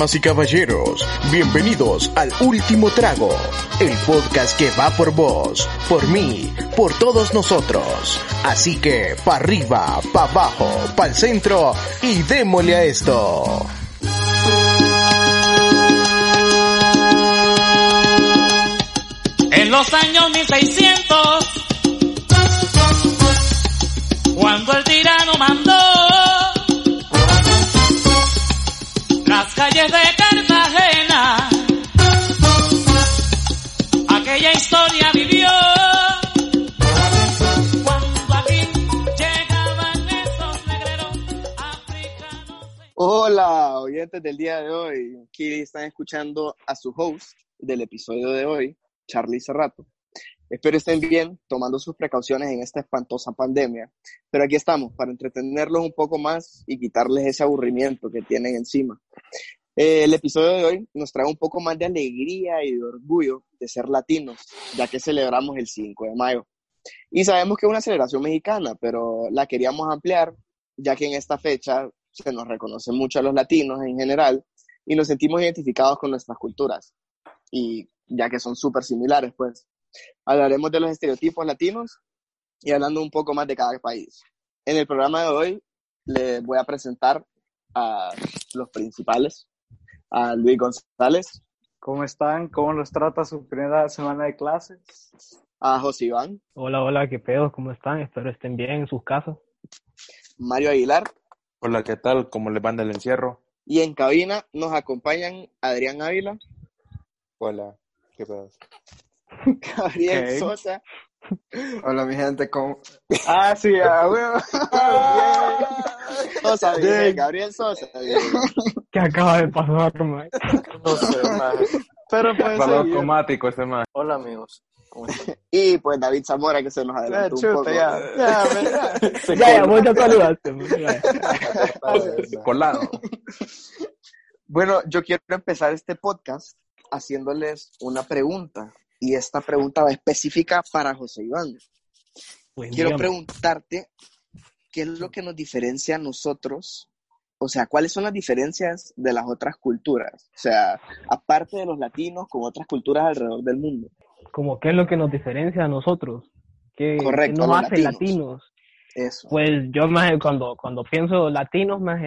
Damas y caballeros, bienvenidos al Último Trago, el podcast que va por vos, por mí, por todos nosotros. Así que, pa' arriba, pa' abajo, pa' el centro y démosle a esto. En los años 1600, cuando el tirano mandó calles de Cartagena, aquella historia vivió. Cuando aquí llegaban esos negreros africanos. Hola, oyentes del día de hoy. Aquí están escuchando a su host del episodio de hoy, Charlie Cerrato. Espero estén bien, tomando sus precauciones en esta espantosa pandemia. Pero aquí estamos para entretenerlos un poco más y quitarles ese aburrimiento que tienen encima. Eh, el episodio de hoy nos trae un poco más de alegría y de orgullo de ser latinos, ya que celebramos el 5 de mayo. Y sabemos que es una celebración mexicana, pero la queríamos ampliar, ya que en esta fecha se nos reconoce mucho a los latinos en general y nos sentimos identificados con nuestras culturas. Y ya que son súper similares, pues. Hablaremos de los estereotipos latinos y hablando un poco más de cada país. En el programa de hoy les voy a presentar a los principales, a Luis González, ¿Cómo están? ¿Cómo los trata su primera semana de clases? a José Iván, Hola, hola, ¿qué pedo? ¿Cómo están? Espero estén bien en sus casas. Mario Aguilar Hola, ¿qué tal? ¿Cómo les van del encierro? y en cabina nos acompañan Adrián Ávila, Hola, ¿qué pedo? Gabriel. Sosa Hola mi gente, ¿cómo? Ah, sí, a huevo. Sosa, bien, Bien. Gabriel Sosa. bien. ¿Qué acaba de pasar, man? No sé, Pero puede Balón seguir. automático este más. Hola amigos. Y pues David Zamora que se nos adelantó un chuta, poco. ya. Ya, ya. Vos ya saludaste. man. Colado. Bueno, yo quiero empezar este podcast haciéndoles una pregunta. Y esta pregunta va específica para José Iván. Pues, Quiero dígame. preguntarte qué es lo que nos diferencia a nosotros, o sea, cuáles son las diferencias de las otras culturas, o sea, aparte de los latinos con otras culturas alrededor del mundo. Como qué es lo que nos diferencia a nosotros. ¿Qué, Correcto, qué nos hace latinos. latinos? Eso. Pues yo más cuando, cuando pienso latinos, más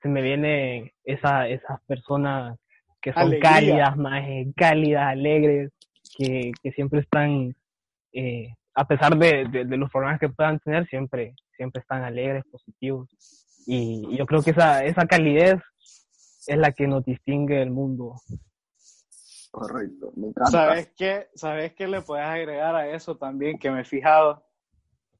se me vienen esa, esas personas que son Alegría. cálidas, más cálidas, alegres, que, que siempre están, eh, a pesar de, de- de los problemas que puedan tener, siempre, siempre están alegres, positivos. Y, y yo creo que esa, esa calidez es la que nos distingue del mundo. Correcto, me encanta. ¿Sabes qué? ¿Sabes qué le puedes agregar a eso también? Que me he fijado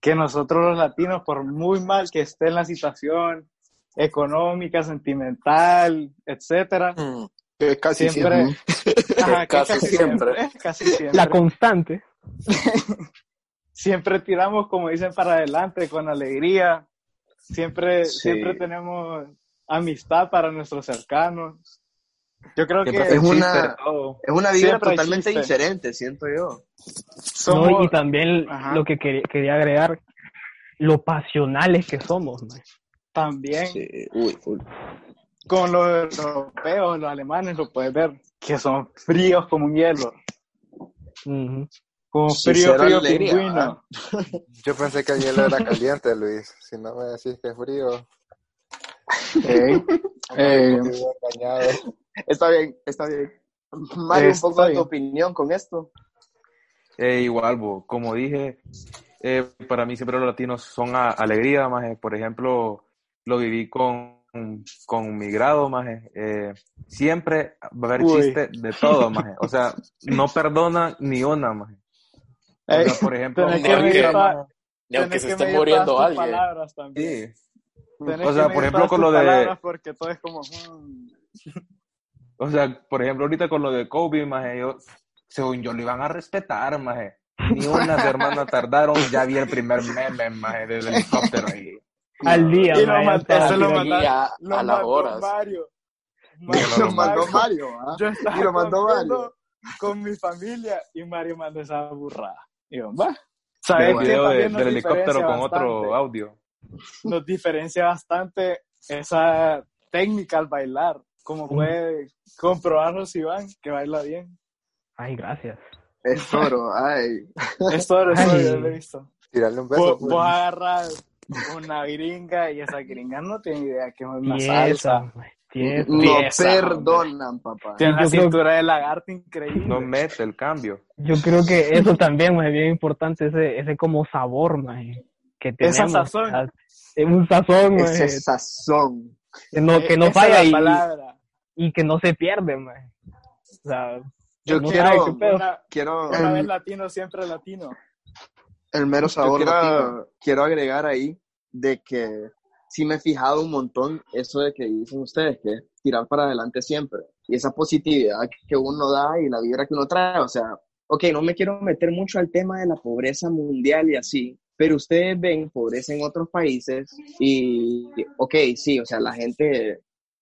que nosotros los latinos, por muy mal que esté en la situación económica, sentimental, etcétera, Mm, que casi siempre, siempre. Ajá, que Casi siempre. casi siempre, La constante. siempre tiramos, como dicen, para adelante con alegría. Siempre, Sí. siempre tenemos amistad para nuestros cercanos. Yo creo que es una- todo. Es una vida totalmente diferente, siento yo. somos, ¿no? Y también Ajá. lo que quería, quería agregar, lo pasionales que somos. man. también Sí, uy, full. Con los europeos, los alemanes, lo puedes ver, que son fríos como un hielo. Ujú. Como Sí, frío, cero frío alegría, pingüino. Yo pensé que el hielo era caliente, Luis. Si no me decís que es frío, eh. Está bien, está bien. Mario, un poco de tu opinión con esto. Eh, igual, bo, como dije, eh, para mí siempre los latinos son a- alegría, más por ejemplo, lo viví con, con mi grado, más siempre va a haber Uy. chiste de todo, más o sea, no perdona ni una, más ey, por ejemplo, tenés ni que aunque- Ni aunque se esté muriendo alguien. palabras también. sí, O sea, por ejemplo, con lo de- Porque todo es como... mm, O sea, por ejemplo, ahorita con lo de Kobe, maje, yo, según yo lo iban a respetar, maje. Ni unas hermanas tardaron, ya vi el primer meme, maje, del helicóptero ahí. Al día, Y lo eso lo a, las mandó horas. Mario. lo mandó Mario, ¿ah? Yo estaba Y lo mandó Mario. con mi familia y Mario mandó esa burrada. Y yo, va. El ¿Sabes qué video de- del helicóptero diferencia con otro bastante? audio. Nos diferencia bastante esa técnica al bailar. como puede comprobarlo Iván, que baila bien. Ay, gracias. Es toro, ay. Es todo eso, Ay. yo lo he visto. Tirarle un beso. Vos, pues. vos agarras una gringa y esa gringa no tiene idea que es una Tiesa, salsa. tiesa. No Tiesa, perdonan, papá. Tiene una Yo creo- cintura de lagarto increíble. No mete el cambio. Yo creo que eso también es bien importante, ese, ese como sabor, mae, que tenemos. Esa sazón. Es un sazón, Ese sazón. que no, que no Esa es falla la y, palabra. y que no se pierde. O sea, Yo no quiero-. Una, Quiero una vez latino, siempre latino. El mero sabor. quiero- agregar ahí de que sí me he fijado un montón eso de que dicen ustedes, que es tirar para adelante siempre. Y esa positividad que uno da y la vibra que uno trae. O sea, ok, no me quiero meter mucho al tema de la pobreza mundial y así, pero ustedes ven pobreza en otros países y, ok, sí, o sea, la gente,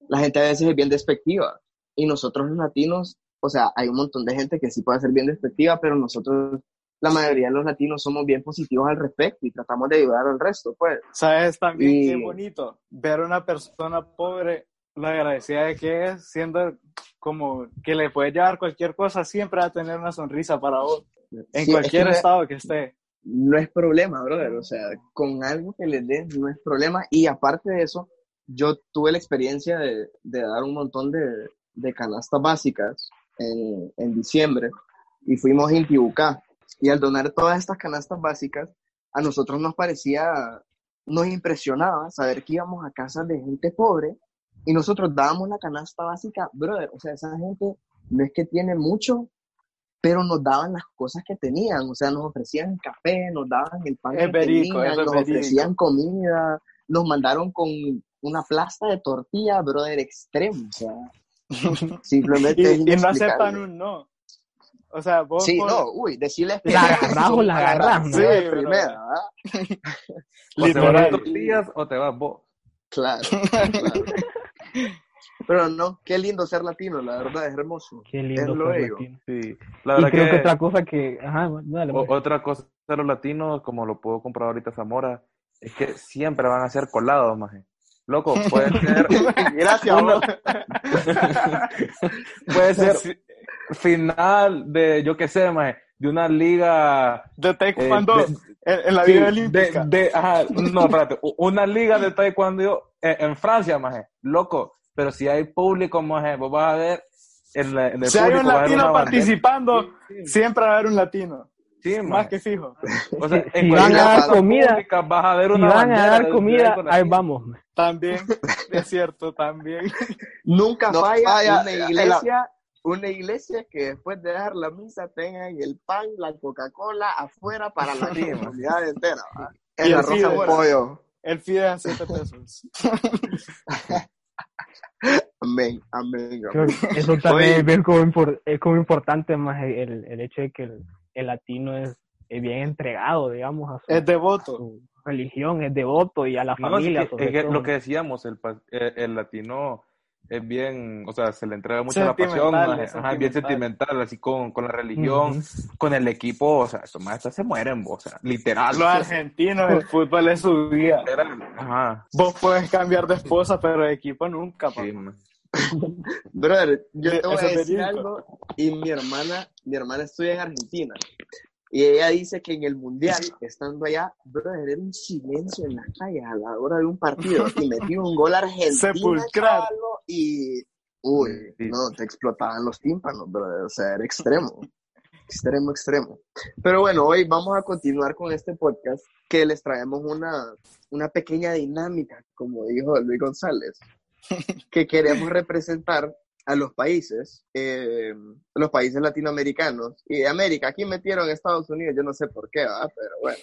la gente a veces es bien despectiva. Y nosotros los latinos, o sea, hay un montón de gente que sí puede ser bien despectiva, pero nosotros, la mayoría de los latinos, somos bien positivos al respecto y tratamos de ayudar al resto, pues. ¿Sabes también Y- qué bonito? Ver a una persona pobre, la agradecida de que es, siendo como que le puede llevar cualquier cosa, siempre va a tener una sonrisa para vos, en Sí, es cualquier que no- estado que esté. no es problema, brother. O sea, con algo que les den no es problema. Y aparte de eso, yo tuve la experiencia de, de dar un montón de, de canastas básicas en, en diciembre y fuimos a Intibucá. Y al donar todas estas canastas básicas, a nosotros nos parecía, nos impresionaba saber que íbamos a casas de gente pobre y nosotros dábamos la canasta básica, brother. O sea, esa gente no es que tiene mucho, pero nos daban las cosas que tenían, o sea, nos ofrecían café, nos daban el pan Es que tenían, nos ofrecían comida, nos mandaron con una plasta de tortilla, brother, extremo, o sea, simplemente es Y, no aceptan un no. O sea, vos Sí, por- no, uy, decirles que La agarrás o la agarrás, Sí, primera, ¿ah? O te Literal. vas dos días o te vas vos. Claro, claro. Pero no, qué lindo ser latino, la verdad, es hermoso. Qué lindo Es lo ser latino. Sí. La Y verdad creo que... que, otra cosa que... Ajá, bueno, dale, o- pues. otra cosa de los latinos, como lo puedo comprobar ahorita Zamora, es que siempre van a ser colados, maje. Loco, puede ser, Gracias, puede ser final de, yo qué sé, maje, de una liga de eh, taekwondo de- en, en la Sí, vida de, olímpica. de- ajá, no, espérate, una liga de taekwondo en, en Francia, maje, loco, pero si hay público, maje, vos vas a ver en, la- en el si hay público un a ver latino participando, Sí, sí, siempre va a haber un latino. sí, Más maje. que fijo. O sea, Si- van a dar comida- pública vas a ver Si una van a dar de- comida, de ahí vamos. También, es cierto, también. Nunca No falla, falla, una eh, iglesia, una iglesia que después de dar la misa tengan el pan, la Coca-Cola afuera para la comunidad entera. el fideo. buena. Pollo. El fide a 7 pesos. Amén, amén. Eso también Oye. es, como, impor- es como importante más el, el hecho de que el, el latino es, es bien entregado, digamos, a su, Es a devoto. su religión, es devoto y a la No, familia. es que- sobre es que todo. lo que decíamos, el, el latino es bien, o sea, se le entrega mucho la pasión, ajá, es bien sentimental. así con, con la religión, con el equipo, o sea, estos maestros se mueren, vos, o sea, literal. Los argentinos, el fútbol es su vida. Literal, Ajá, Vos puedes cambiar de esposa, pero de equipo nunca, papá. sí. Brother, yo te voy a decir algo y mi hermana, mi hermana estudia en Argentina y ella dice que en el mundial, estando allá, brother, era un silencio en las calles a la hora de un partido y metió un gol argentino y uy, no, te explotaban los tímpanos, brother, o sea, era extremo. Extremo, extremo. Pero bueno, hoy vamos a continuar con este podcast que les traemos una, una pequeña dinámica, como dijo Luis González, que queremos representar a los países, eh, los países latinoamericanos y de América. Aquí metieron Estados Unidos, yo no sé por qué, ¿verdad? pero bueno.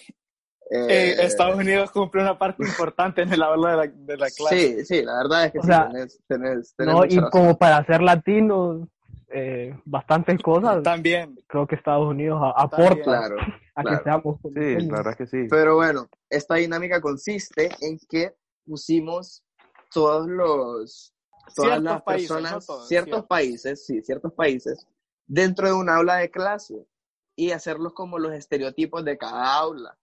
Eh, Eh, Estados Unidos cumple una parte importante en el aula de la, de la clase. Sí, sí, la verdad es que O sí, sea, tenés, tenés, tenés No, y razón. como para ser latinos, eh, bastantes cosas, También. creo que Estados Unidos a- También. aporta Claro, a claro. que seamos Sí, la verdad es que sí. pero bueno, esta dinámica consiste en que pusimos todos los, todas Ciertos las países, personas, no todos, ciertos países, sí, ciertos países, dentro de un aula de clase y hacerlos como los estereotipos de cada aula.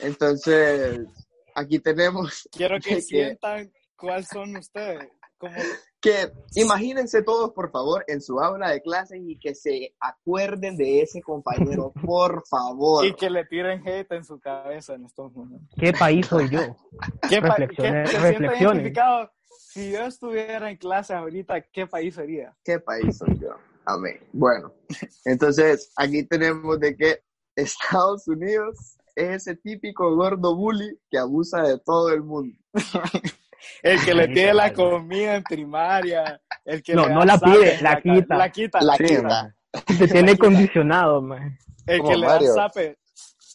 Entonces, aquí tenemos Quiero que que- sientan cuáles son ustedes. Como que imagínense todos, por favor, en su aula de clases y que se acuerden de ese compañero, por favor. Y que le tiren hate en su cabeza en estos momentos. ¿Qué país soy yo? ¿Qué pa- Reflexiones- qué- reflexiones. Si yo estuviera en clase ahorita, ¿qué país sería? ¿Qué país soy yo? Amén. Bueno, entonces aquí tenemos de que Estados Unidos es ese típico gordo bully que abusa de todo el mundo. El que le pide la comida en primaria, el que No, le no la pide, la quita. La quita. La quita. Te tiene condicionado, man. El Como que le Mario. da zape.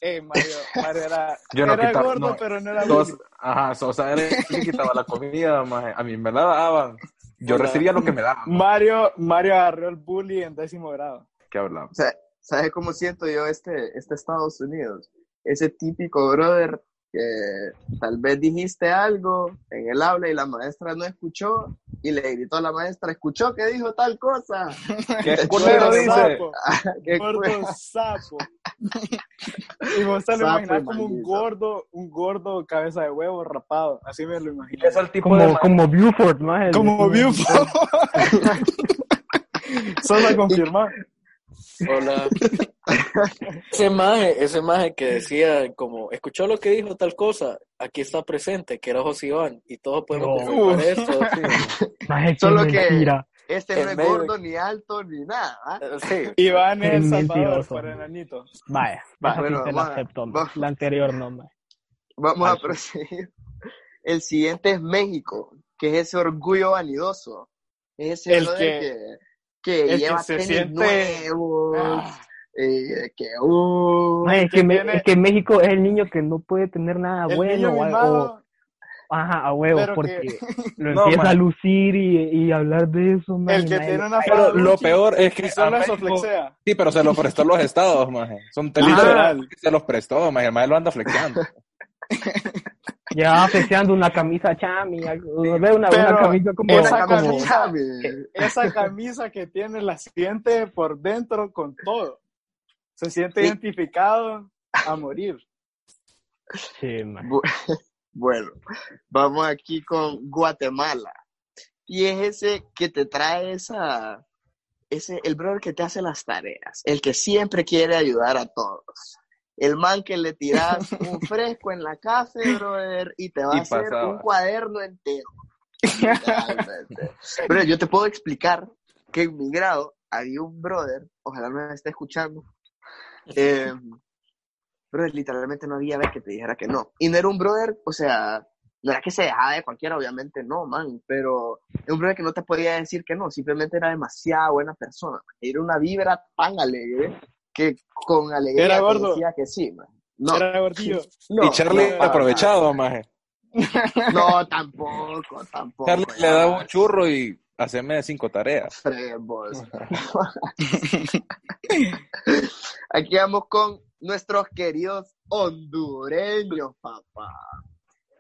Eh, Mario, Mario era, Yo no era quitaba- gordo, no. pero no era Sos- ajá, Sosa era el que quitaba la comida, maje. A mí me la daban. Yo Hola. recibía lo que me daban. Mario, Mario agarró el bully en décimo grado. ¿Qué hablamos? O sea, ¿sabes cómo siento yo este, este Estados Unidos? Ese típico brother que tal vez dijiste algo en el aula y la maestra no escuchó y le gritó a la maestra, ¿escuchó que dijo tal cosa? ¿Qué culero dice? sapo, ¿Qué gordo fue? sapo. Y vos te lo Sapo imaginas como un gordo, un gordo cabeza de huevo rapado. Así me lo imagino. Es el tipo de Como, maje- como Buford, man. Como Buford. Solo a confirmar. Hola. Ese maje, ese maje que decía como, escuchó lo que dijo tal cosa, aquí está presente, que era José Iván, y todos podemos No. confirmar esto. Maje, qué Solo que- mentira. Este no es medio- gordo, ni alto, ni nada. ¿ah? Sí. Iván es Qué El Salvador, mentiroso. por enanito. Vaya, Va, esa bueno, te la acepto. La anterior no, man. Vamos a proseguir. El siguiente es México, que es ese orgullo vanidoso. Es ese El que- que, que el que lleva se tenis siente- nuevos, Ah, eh, que uh, es, que que me- tiene- es que México es el niño que no puede tener nada el bueno. o- o- ajá, a huevo, pero porque que- lo No, empieza man. a lucir y, y hablar de eso, man. el que tiene una Pero lo peor es que solo eso México- flexea. Sí, pero se lo prestó los estados, maje. Son Ah. Literal. Se los prestó, maje. El maje lo anda flexiando. Llevaba flexiando una camisa chami, una, una camisa como, una esa como- camisa, mi- Esa camisa que tiene la siente por dentro con todo. Se siente Sí. identificado a morir. Sí, man. Bu- Bueno, vamos aquí con Guatemala. Y es ese que te trae esa, ese, el brother que te hace las tareas, el que siempre quiere ayudar a todos. El man que le tiras un fresco en la café, brother, y te va Y a hacer pasaba. un cuaderno entero. Pero yo te puedo explicar que en mi grado había un brother, ojalá me esté escuchando, eh, brother, literalmente no había vez que te dijera que no. Y no era un brother, o sea, no era que se dejaba de cualquiera, obviamente no, man, pero era un brother que no te podía decir que no, simplemente era demasiado buena persona. Era una vibra tan alegre que con alegría Era gordo. decía que sí, man. No, Era gordillo. no, y Charlie no, aprovechado, maje. No, tampoco, tampoco. Charlie ya. le daba un churro y haceme cinco tareas. Fremos. Aquí vamos con nuestros queridos hondureños, papá.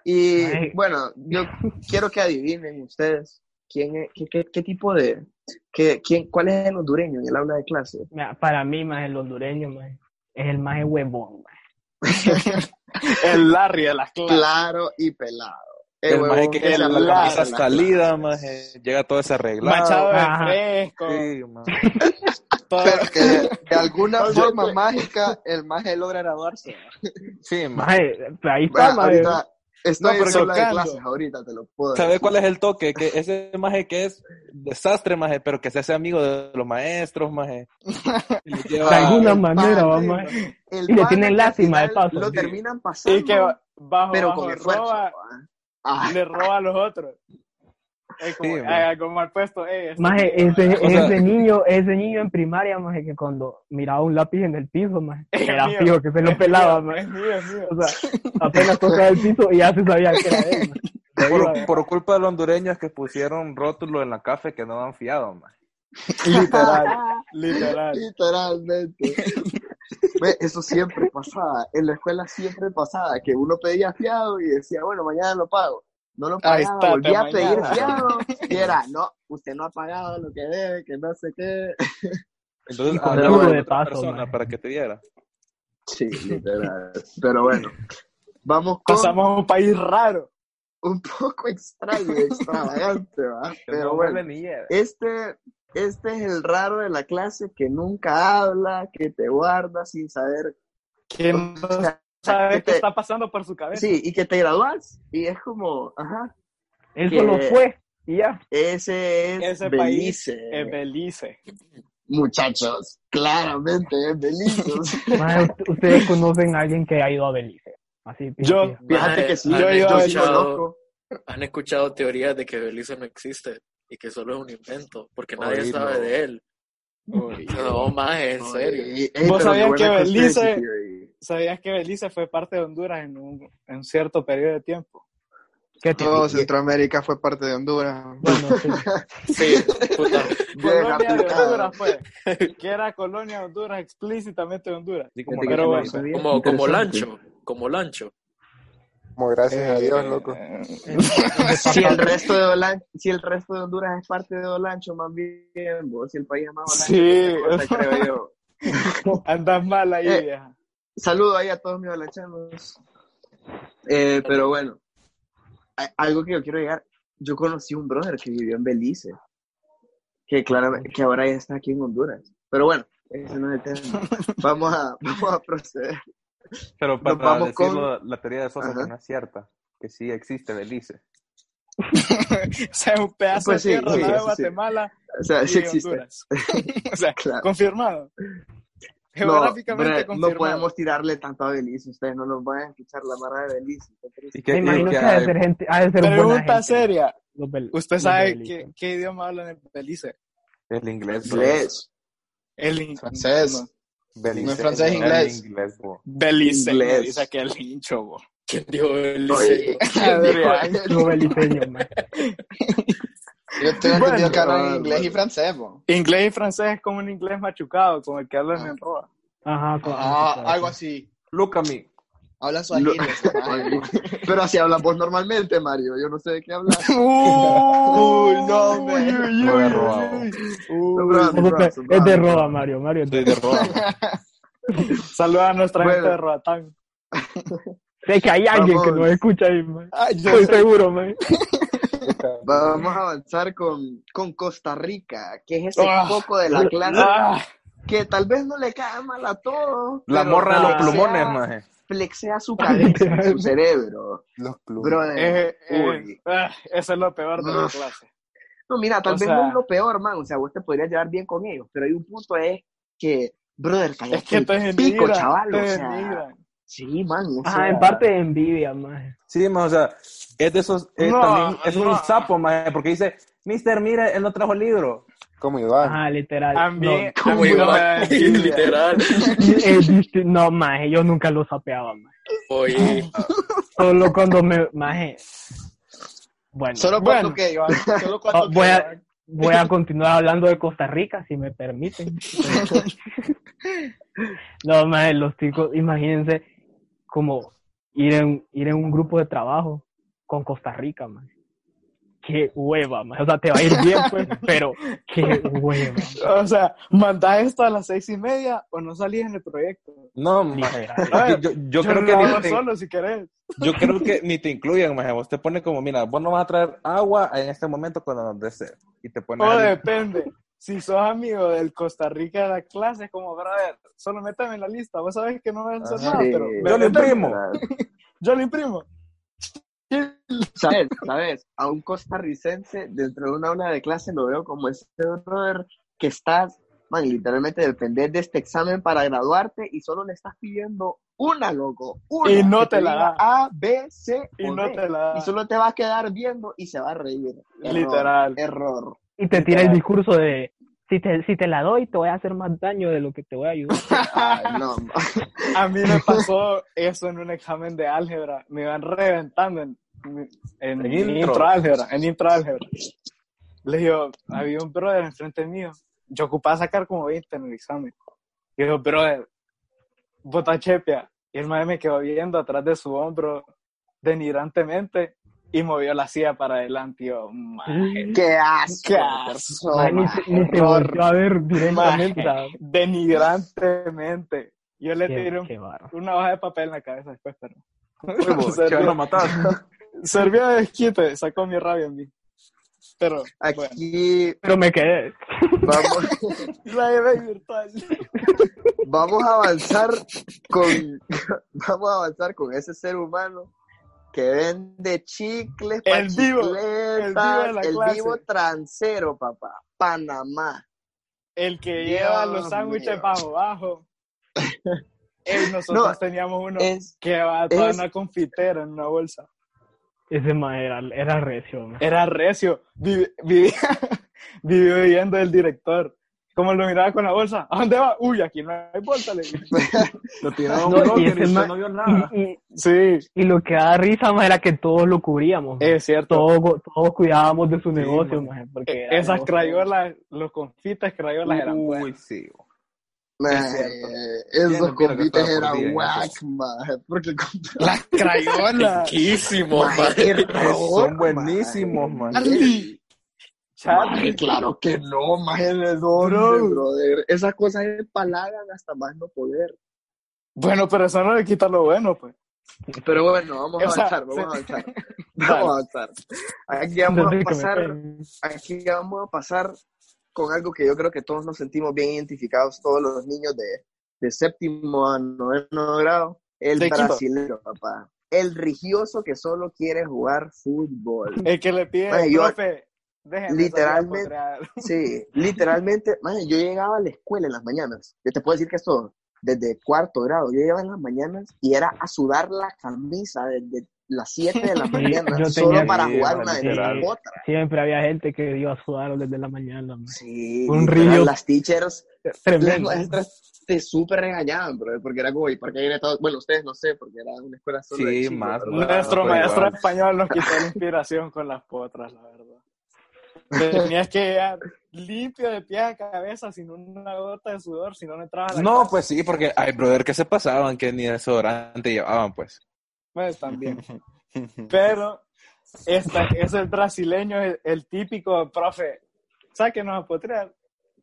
Y Ay. bueno, yo quiero que adivinen ustedes quién es, qué, qué- qué tipo de, qué, quién, cuál es el hondureño en el aula de clase. Mira, Para mí, más el hondureño, man, es el más huevón. El Larry de las clases. Claro y pelado. El huevón maje que es la la salida, maje. Llega todo desarreglado. Machado de fresco. Sí, Pero que de, de alguna forma te- mágica el maje logra graduarse. Sí, maje. Maje, ahí está, Bueno, maje. ahorita estoy No, pero en de clases, ahorita te lo puedo ¿Sabe decir. cuál es el toque? Que ese maje que es desastre, maje, pero que se hace amigo de los maestros, maje. Lleva- De alguna el manera, pan, vamos. el Y le tienen lástima de paso. Lo Sí. terminan pasando, y que bajo, pero bajo con esfuerzo. roba, ¿va? Ah, le roba a los otros. Es como, Sí, ah, como al puesto, eh, Maje, ese, O sea- ese niño, ese niño en primaria, maje, que cuando miraba un lápiz en el piso, maje, era mío, fijo que se lo pelaba, mío, maje. Es mío, es mío. O sea, apenas tocaba el piso y ya se sabía que era él, maje. Lo iba- Por, por culpa de los hondureños que pusieron rótulos en la café que no han fiado, maje. Literal, literal. Literalmente. Eso siempre pasaba. En la escuela siempre pasaba que uno pedía fiado y decía, bueno, mañana lo pago. No lo pagaba, está, volvía a pedir fiado y era, no, usted no ha pagado lo que debe, que no sé qué. Entonces, hablaba de otra paso, persona maje. para que te diera. Sí, literal. Pero bueno, vamos con Pasamos a un país raro. un poco extraño y extravagante, ¿va? Que Pero no bueno, este, este es el raro de la clase que nunca habla, que te guarda sin saber, Que no o sea, sabe que qué está pasando por su cabeza. sí, y que te gradúas, y es como, ajá, Él solo fue y ya. ese es Ese país Belice, es Belice. muchachos, claramente es Belice. Ustedes conocen a alguien que ha ido a Belice. Así Yo- que- Fíjate que sí, ¿han yo iba a sí escuchado- conozco. Han escuchado teorías de que Belice no existe y que solo es un invento, porque nadie Oílo. sabe de él. No, más en serio. Ey, ¿Vos sabías que Belice- theory. ¿Sabías que Belice fue parte de Honduras en un, en cierto periodo de tiempo? ¿Qué Todo Centroamérica fue parte de Honduras. Bueno, sí. Sí, puta. Bien Colonia de aplicado. Honduras fue. Que era colonia de Honduras, explícitamente de Honduras. Así como Pero no bueno. Como, como lancho, como lancho. Como gracias a Dios, Eh, loco. eh, Si el resto de Olancho, si el resto de Honduras es parte de Olancho, más bien, vos, si el país es más Olancho, Sí. cosa, creo yo. Andas mal ahí, Eh, vieja. Saludo ahí a todos mis olanchanos. Eh, pero bueno, algo que yo quiero llegar, yo conocí un brother que vivió en Belice, que claramente, que ahora ya está aquí en Honduras. Pero bueno, ese no es el tema. Vamos a, vamos a proceder. Pero para vamos con- decirlo, la teoría de Sosa Ajá. que no es cierta, que sí existe Belice. O sea, un pedazo Pues sí, de tierra sí, de eso sí. Guatemala O sea, y sí existe. Honduras. o sea, Claro. confirmado. No, Geográficamente bre, confirmado. no podemos tirarle tanto a Belice, ustedes no nos van a escuchar la mara de Belice. qué triste. ¿Y qué- Me y imagino qué que ha de hay? ser gente, ha de ser buena Pregunta gente, seria. los bel- ¿Usted los sabe Belice. qué, qué idioma hablan en Belice? El inglés. Inglés. El in- Francés. no, Belice. No es francés, El inglés. inglés. Belice. Inglés. Dice aquel hincho, bo. ¿Quién dijo Belice? Oye. Yo tengo Bueno, entendido que hablan bárbaro. inglés y francés, bo. Inglés y francés es como un inglés machucado, como el que hablan en Roa. Ajá, con- Ah, algo así. Look at me. Hablan Lo- suajili. Pero así hablas vos normalmente, Mario. Yo no sé de qué hablas. Uy, no, man. No, pero- ¿Cómo que- Es de roba, Mario. Mario es de Roa. Saluda a nuestra Bueno. gente de Roatán. Sé que hay alguien que nos escucha ahí. Ay, yo Estoy sé. seguro, maje. Vamos a avanzar con, con Costa Rica, que es ese Ah. poco de la clase Ah, que tal vez no le cae mal a todos. La morra de los plumones, maje. Flexea su cabeza, su cerebro. Los. Brother, eh, eso es lo peor de la clase. No, mira, tal o vez sea- no es lo peor, man. O sea, vos te podrías llevar bien con ellos, pero hay un punto es que, brother, cállate Es que te el pico, denigran, chaval. te O sea, denigran. sí, man. o Ah, sea, en parte de envidia, maje. Sí, más, o sea, es de esos, eh, No, también, es no. un sapo, maje, porque dice, Mister, mire, él no trajo libro. Como Iván. Ajá, literal. Mí, No, Como Iván, literal. es disti- no, maje, yo nunca lo sapeaba, maje. Oye, Solo cuando me, maje. Bueno, Solo Bueno. cuánto que, Iván. Solo oh, cuánto voy, a, Iván. voy a continuar hablando de Costa Rica, si me permiten. No, maje, los chicos, imagínense como ir en, ir en un grupo de trabajo con Costa Rica, maje. Qué hueva, maje. O sea, te va a ir bien, pues, pero qué hueva. O sea, mandás esto a las seis y media o no salís en el proyecto. No. Literal. Yo, yo creo que ni te, solo si querés. yo creo que ni te. Vos te pones como, mira, vos no vas a traer agua en este momento cuando nos des sed. Y te pones O ahí. depende. Si sos amigo del Costa Rica de la clase, es como, brother, solo métame en la lista. Vos sabés que no vas a hacer Ajá. nada, Sí. pero Yo lo imprimo. Yo lo imprimo. ¿Sabes? ¿Sabes? A un costarricense dentro de una aula de clase lo veo como ese brother que estás, man, literalmente depender de este examen para graduarte y solo le estás pidiendo una, loco. Una, Y no te la da. A, B, C Y o no D. te la da. Y solo te va a quedar viendo y se va a reír. Error, Literal. Error. Y te tira el discurso de, si te, si te la doy, te voy a hacer más daño de lo que te voy a ayudar. Ay, no. A mí me pasó eso en un examen de álgebra. Me iban reventando en, en, En intro. intro. álgebra. En intro álgebra. Le digo, había un brother enfrente mío. Yo ocupaba sacar como 20 en el examen. Y digo, brother, bota chepia. Y el madre me quedó viendo atrás de su hombro denigrantemente y movió la silla para adelante. Yo, "Maje, ¡Qué asco! Qué asco, Maje, te- ni te volteó a ver directamente. maje, denigrantemente. Yo le qué- tiré un qué una hoja de papel en la cabeza después, pero. Uy, vos, Se que ríe. lo mataste. Servía de desquite, sacó mi rabia en mí. Pero, bueno, Aquí Pero me quedé. vamos, la virtual. vamos a avanzar con vamos a avanzar con ese ser humano que vende chicles, El vivo, el vivo pachicletas, de la el clase. vivo transero, papá, Panamá. El que Dios lleva los sándwiches mío. bajo bajo. Ey, nosotros No, teníamos uno Es que va toda es- una confitera en una bolsa. Ese ma era, era recio. ma. Era recio. Vi- Vivía, vivía viviendo el director. Como lo miraba con la bolsa. ¿A dónde va? Uy, aquí no hay bolsa. Le. Lo tiraba un No, y bloque y ese no vio nada. Y, y- Sí, y lo que da risa ma, era que todos lo cubríamos. es cierto. todos, todos cuidábamos de su negocio, ma. ma, porque Eh, era Esas negocio. crayolas, los confites crayolas eran Uy, sí. cierto. esos confites eran whack, maje, porque Las crayolas. Riquísimo, Maje, maje. qué Esos error, Son buenísimos, man. Maje, claro que no, maje, ¿de dónde, Bro. brother? Esas cosas empalagan hasta más no poder. Bueno, pero eso no le quita lo bueno, pues. Pero bueno, vamos a avanzar, vamos a avanzar. Vamos a avanzar. Aquí vamos a pasar, aquí vamos a pasar con algo que yo creo que todos nos sentimos bien identificados, todos los niños de, de séptimo a noveno grado. El brasilero, papá. El rigioso que solo quiere jugar fútbol. El que le pide, Maje, yo- profe, déjeme literalmente- salir a potrear". Sí, literalmente, man, yo llegaba a la escuela en las mañanas. Yo te puedo decir que esto desde cuarto grado. Yo llegaba en las mañanas y era a sudar la camisa desde las 7 de la mañana Yo solo tenía- para jugar una de literal. mis otras. Siempre había gente que iba a sudar desde la mañana. ma. Sí, Un río. las teachers, las Tremendo. maestras te súper regañaban, bro, porque era como, ¿y por qué viene todo? Bueno, ustedes no sé, porque era una escuela solo de Sí, más, más. Nuestro maestro igual. español nos quitó la inspiración con las potras, la verdad. Tenías que llegar limpio de pie a cabeza, sin una gota de sudor, si no no entrabas No, clase. pues sí, porque hay brother que se pasaban, que ni desodorante llevaban, pues. Pues también. Pero esta, ese brasileño, el, el típico profe, sáquenos a potrear.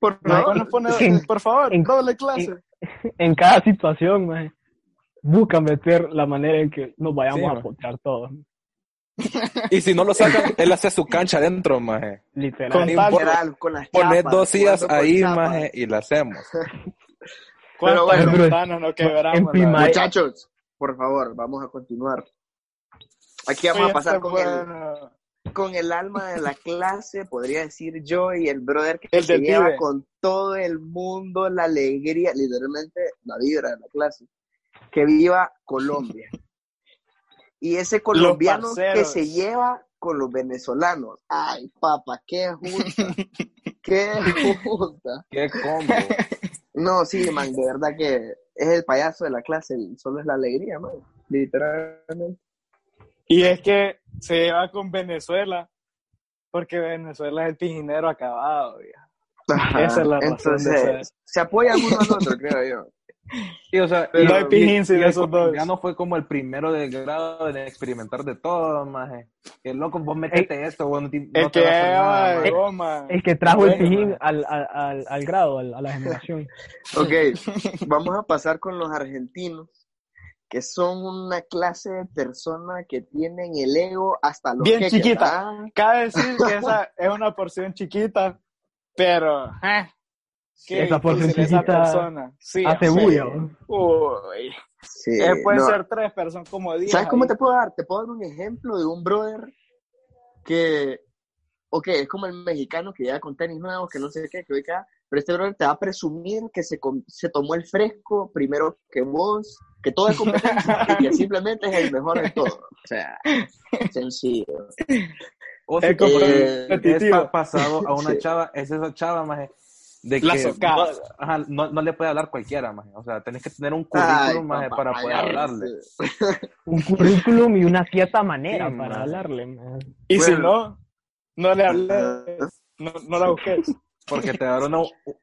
Por favor. nos pone, En- por favor, en- doble clase. En cada situación, ma, busca meter la manera en que nos vayamos Sí, a ma. potear todos. Y si no lo sacan, él hace su cancha adentro, maje. Literal. Con tal- Literal, con las Poner chapas, dos sillas ahí, chapas. maje, y la hacemos. ¿Cuántas bueno, pero- no quebramos? Muchachos, por favor, vamos a continuar. Aquí vamos Oye, a pasar este con el, bueno. con el alma de la clase, podría decir yo, y el brother que El se lleva pibe. con todo el mundo la alegría, literalmente la vibra de la clase. Que viva Colombia. Y ese colombiano que se lleva con los venezolanos. Ay, papá, qué junta. qué junta. Qué combo. No, sí, man, de verdad que es el payaso de la clase, solo es la alegría, man. Literalmente. Y es que se lleva con Venezuela, porque Venezuela es el pijinero acabado. Ajá, Esa es la razón de Entonces, ser. se apoyan uno al otro, creo yo. Sí, o sea, no hay pijín sin el esos dos. colombiano fue como el primero del grado en experimentar de todo, maje. Que loco, vos metete esto, vos no te, no El te que va a hacer nada, de goma. El que trajo el pijín al, al, al, al grado, al- a la generación. Ok, vamos a pasar con los argentinos, que son una clase de personas que tienen el ego hasta los Bien queques, chiquita. ¿ah? Cabe decir que esa es una porción chiquita, pero eh, qué Esa persona. Sí, Hace sí. bulla. Uy, Sí, eh, pueden no. ser tres personas como diez. ¿Sabes cómo te puedo dar? Te puedo dar un ejemplo de un brother que, ok, es como el mexicano que llega con tenis nuevos, que no sé qué, que hoy acá, pero este brother te va a presumir que se, se tomó el fresco primero que vos, que todo es competencia y que simplemente es el mejor de todo. O sea, sencillo. O Es si te- competitivo. es pa- pasado a una Sí. chava, es esa chava, maje, de que no, ajá, no, no le puede hablar cualquiera, maje. O sea, tenés que tener un Ay, currículum, maje, papá, para poder hablarle. Un currículum y una cierta manera Sí, para ma. hablarle. Y si no, no le hablé, no, no la busques. Porque te dará una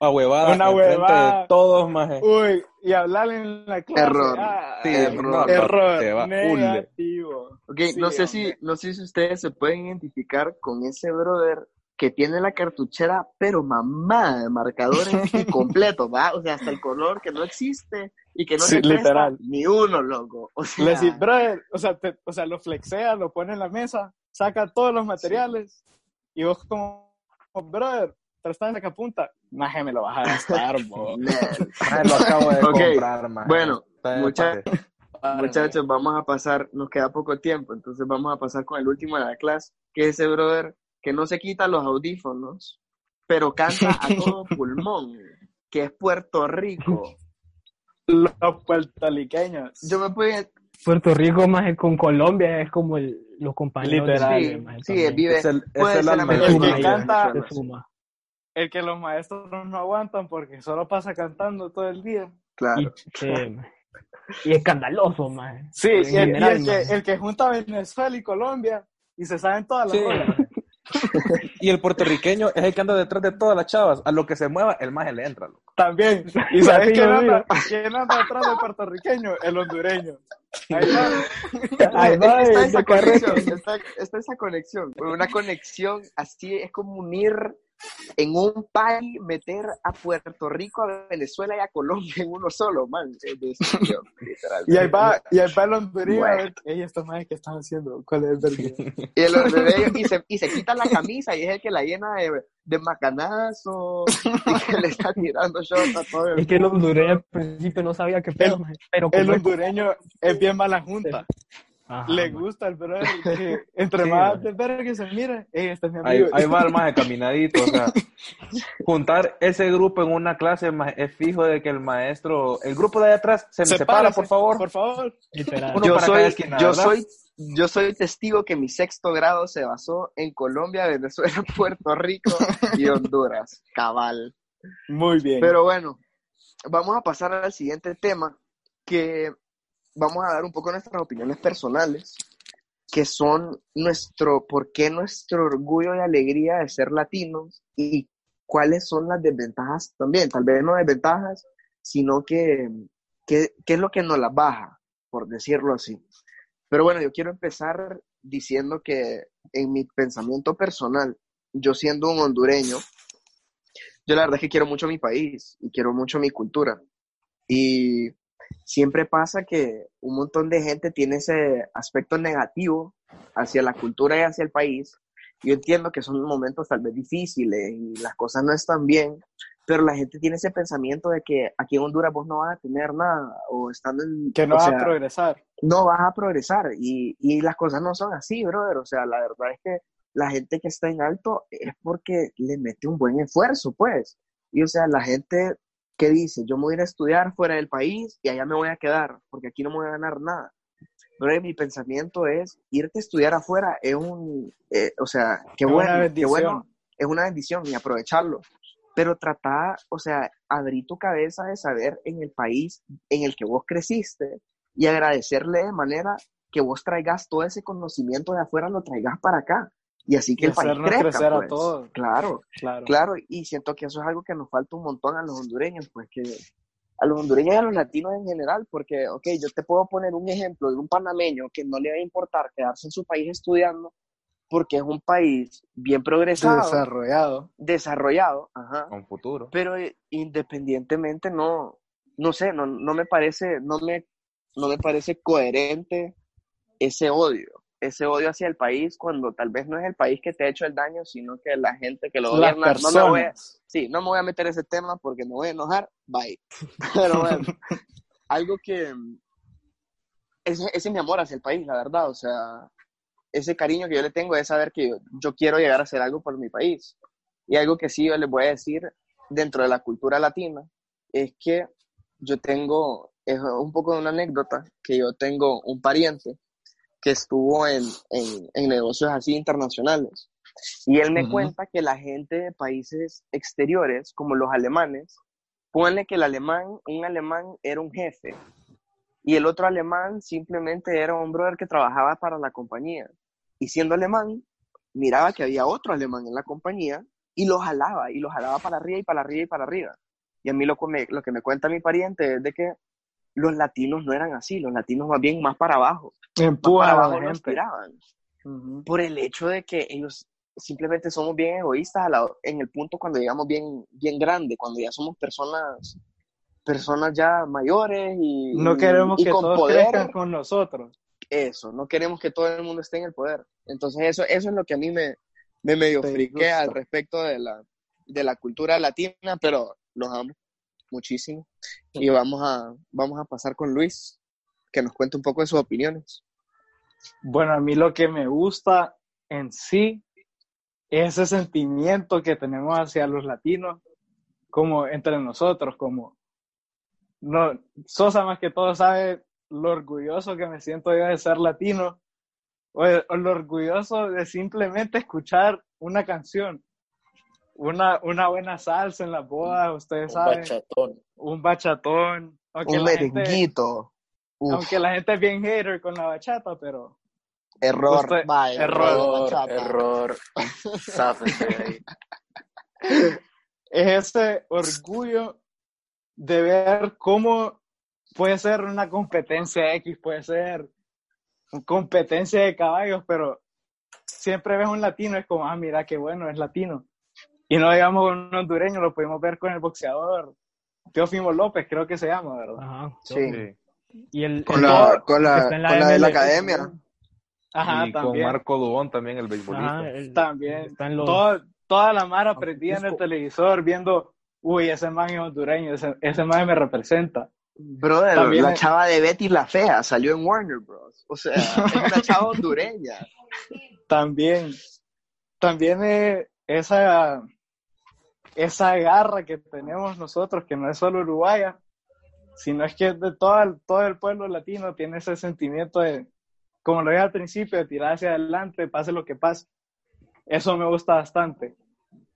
huevada Una huevada. de todos, maje. Uy, y hablarle en la clase. Error. ah, Sí, error. error. te va hule. negativo. Ok, Sí, no sé si, no sé si ustedes se pueden identificar con ese brother que tiene la cartuchera, pero mamá de marcadores incompletos, ¿va? O sea, hasta el color que no existe y que no Sí, te literal. ni uno, loco. O sea, Le decís, brother, o sea, te- o sea, lo flexea, lo pone en la mesa, saca todos los materiales y vos como, brother, prestame sacapunta. Maje, me lo vas a gastar, bo. lo acabo de Ok, comprar, maje. bueno, Está de mucha- parte. Muchachos, vamos a pasar, nos queda poco tiempo, entonces vamos a pasar con el último de la clase, que es ese brother que no se quita los audífonos, pero canta a todo pulmón, que es Puerto Rico. Los puertorriqueños. Yo me puedo... Puerto Rico más con Colombia es como el, los compañeros Literal. Sí, vive... Es el, es puede ser la El que canta-. El que los maestros no aguantan porque solo pasa cantando todo el día. Claro. Y, y escandaloso, más. Sí, y el, y general, el que, el que junta Venezuela y Colombia y se saben todas las Sí. rolas. Y el puertorriqueño es el que anda detrás de todas las chavas. A lo que se mueva, el maje le entra, loco. También. ¿Y sabes quién anda, quién anda atrás del puertorriqueño? El hondureño. Ahí está. Ahí va, está de esa conexión, está, está esa conexión, una conexión así es como unir en un país, meter a Puerto Rico, a Venezuela y a Colombia en uno solo, man, es destrucción, literalmente. Y ahí va, y ahí va el hondureño a Bueno. ver, ey, estos que están haciendo, ¿cuál es el? Y, el hondureño- y, se, y se quita la camisa y es el que la llena de, de macanazo y que le está tirando shots a todo el Es que el hondureño al principio no sabía qué pedo, maje, pero El como es- hondureño es bien mala junta. Ajá, Le gusta el brother que entre Sí, más de verga que se mire, ey, este es mi Ahí, amigo. ahí va el maje caminadito. O sea, juntar ese grupo en una clase maje, es fijo de que el maestro, el grupo de allá atrás, se me separa, por favor. Por favor. Uno yo para soy, cada esquina, yo ¿verdad? soy yo soy testigo que mi sexto grado se basó en Colombia, Venezuela, Puerto Rico y Honduras. Cabal. Muy bien. Pero bueno, vamos a pasar al siguiente tema, que vamos a dar un poco nuestras opiniones personales, que son nuestro, por qué nuestro orgullo y alegría de ser latinos y cuáles son las desventajas también, tal vez no desventajas, sino que, qué es lo que nos las baja, por decirlo así. Pero bueno, yo quiero empezar diciendo que en mi pensamiento personal, yo siendo un hondureño, yo la verdad es que quiero mucho mi país y quiero mucho mi cultura. Y siempre pasa que un montón de gente tiene ese aspecto negativo hacia la cultura y hacia el país. Yo entiendo que son momentos tal vez difíciles y las cosas no están bien, pero la gente tiene ese pensamiento de que aquí en Honduras vos no vas a tener nada o estando en... que no o va sea, a progresar. no vas a progresar y, y las cosas no son así, brother. O sea, la verdad es que la gente que está en alto es porque le mete un buen esfuerzo, pues. Y o sea, la gente que dice, yo me voy a ir a estudiar fuera del país y allá me voy a quedar, porque aquí no me voy a ganar nada. Pero mi pensamiento es, irte a estudiar afuera es un, eh, o sea, qué Es bueno, qué bueno, es una bendición y aprovecharlo. Pero trata, o sea, abrir tu cabeza de saber en el país en el que vos creciste y agradecerle de manera que vos traigas todo ese conocimiento de afuera, lo traigas para acá. Y así que Y el país crezca, crecer a pues. todos. Claro, Claro. claro. Y siento que eso es algo que nos falta un montón a los hondureños, pues que a los hondureños y a los latinos en general, porque, ok, yo te puedo poner un ejemplo de un panameño que no le va a importar quedarse en su país estudiando, porque es un país bien progresado, Desarrollado. desarrollado, ajá, Con futuro. pero eh, independientemente no, no sé, no, no me parece, no me, no me parece coherente ese odio, ese odio hacia el país cuando tal vez no es el país que te ha hecho el daño, sino que la gente que lo gobierna, no me voy a, personas. sí, no me voy a meter ese tema porque me voy a enojar, bye. Pero bueno, algo que ese, ese es mi amor hacia el país, la verdad, o sea, ese cariño que yo le tengo es saber que yo, yo quiero llegar a hacer algo por mi país. Y algo que sí yo les voy a decir dentro de la cultura latina es que yo tengo, es un poco de una anécdota, que yo tengo un pariente que estuvo en, en, en negocios así internacionales. Y él me cuenta que la gente de países exteriores, como los alemanes, ponle que el alemán, un alemán era un jefe y el otro alemán simplemente era un brother que trabajaba para la compañía. Y siendo alemán, miraba que había otro alemán en la compañía y lo jalaba, y lo jalaba para arriba y para arriba y para arriba. Y a mí lo que me, lo que me cuenta mi pariente es de que los latinos no eran así, los latinos más bien más para abajo, Empuja tiraban Ujú. por el hecho de que ellos simplemente somos bien egoístas a la- en el punto cuando llegamos bien, bien grande, cuando ya somos personas, personas ya mayores y, No queremos y que con todos poder. crezcan con nosotros. Eso, no queremos que todo el mundo esté en el poder. Entonces eso, eso es lo que a mí me, me medio Te friquea al respecto de la, de la cultura latina, pero los amo muchísimo. Y vamos a, vamos a pasar con Luis, que nos cuente un poco de sus opiniones. Bueno, a mí lo que me gusta en sí es ese sentimiento que tenemos hacia los latinos, como entre nosotros, como no, Sosa más que todo sabe lo orgulloso que me siento yo de ser latino, o, o lo orgulloso de simplemente escuchar una canción, una, una buena salsa en las bodas, ustedes Un saben, bachatón. un bachatón, aunque un la gente- merenguito. Uf, aunque la gente es bien hater con la bachata, pero error. usted- Vaya, error, Error, ahí. es ese orgullo de ver cómo puede ser una competencia X, puede ser una competencia de caballos, pero siempre ves un latino, es como, ah, mira qué bueno, es latino. Y no digamos un hondureño, lo pudimos ver con el boxeador Teófimo López, creo que se llama, ¿verdad? Ajá. Sí. Sí. Y el, Con el- la, con la, está en la con la de la academia. Ajá, y con. Marco Dubón también, el beisbolista. Ajá, el- También. Está en los, Todo- toda la mara prendida en el televisor viendo, uy, ese man es hondureño, ese, ese man me representa. Brother, También la es- chava de Betty la Fea salió en Warner Bros. O sea, es una chava hondureña. También, también eh, esa, esa garra que tenemos nosotros, que no es solo uruguaya, sino es que de todo el, todo el pueblo latino tiene ese sentimiento de, como lo dije al principio, de tirar hacia adelante, pase lo que pase. Eso me gusta bastante.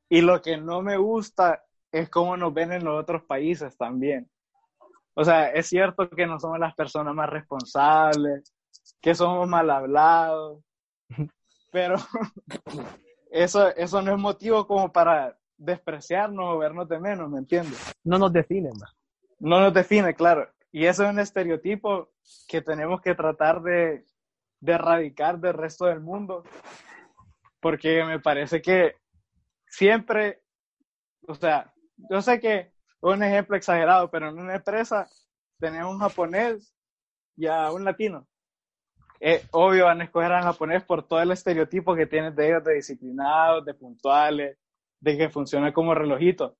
Y lo que no me gusta es cómo nos ven en los otros países también. O sea, es cierto que no somos las personas más responsables, que somos mal hablados, pero eso, eso no es motivo como para despreciarnos o vernos de menos, ¿me entiendes? no nos definen, ma. No nos define, claro. Y eso es un estereotipo que tenemos que tratar de, erradicar del resto del mundo, porque me parece que siempre, o sea, yo sé que un ejemplo exagerado, pero en una empresa tenemos un japonés y a un latino. Eh, obvio van a escoger al japonés por todo el estereotipo que tienen de ellos de disciplinados, de puntuales, de que funciona como relojito.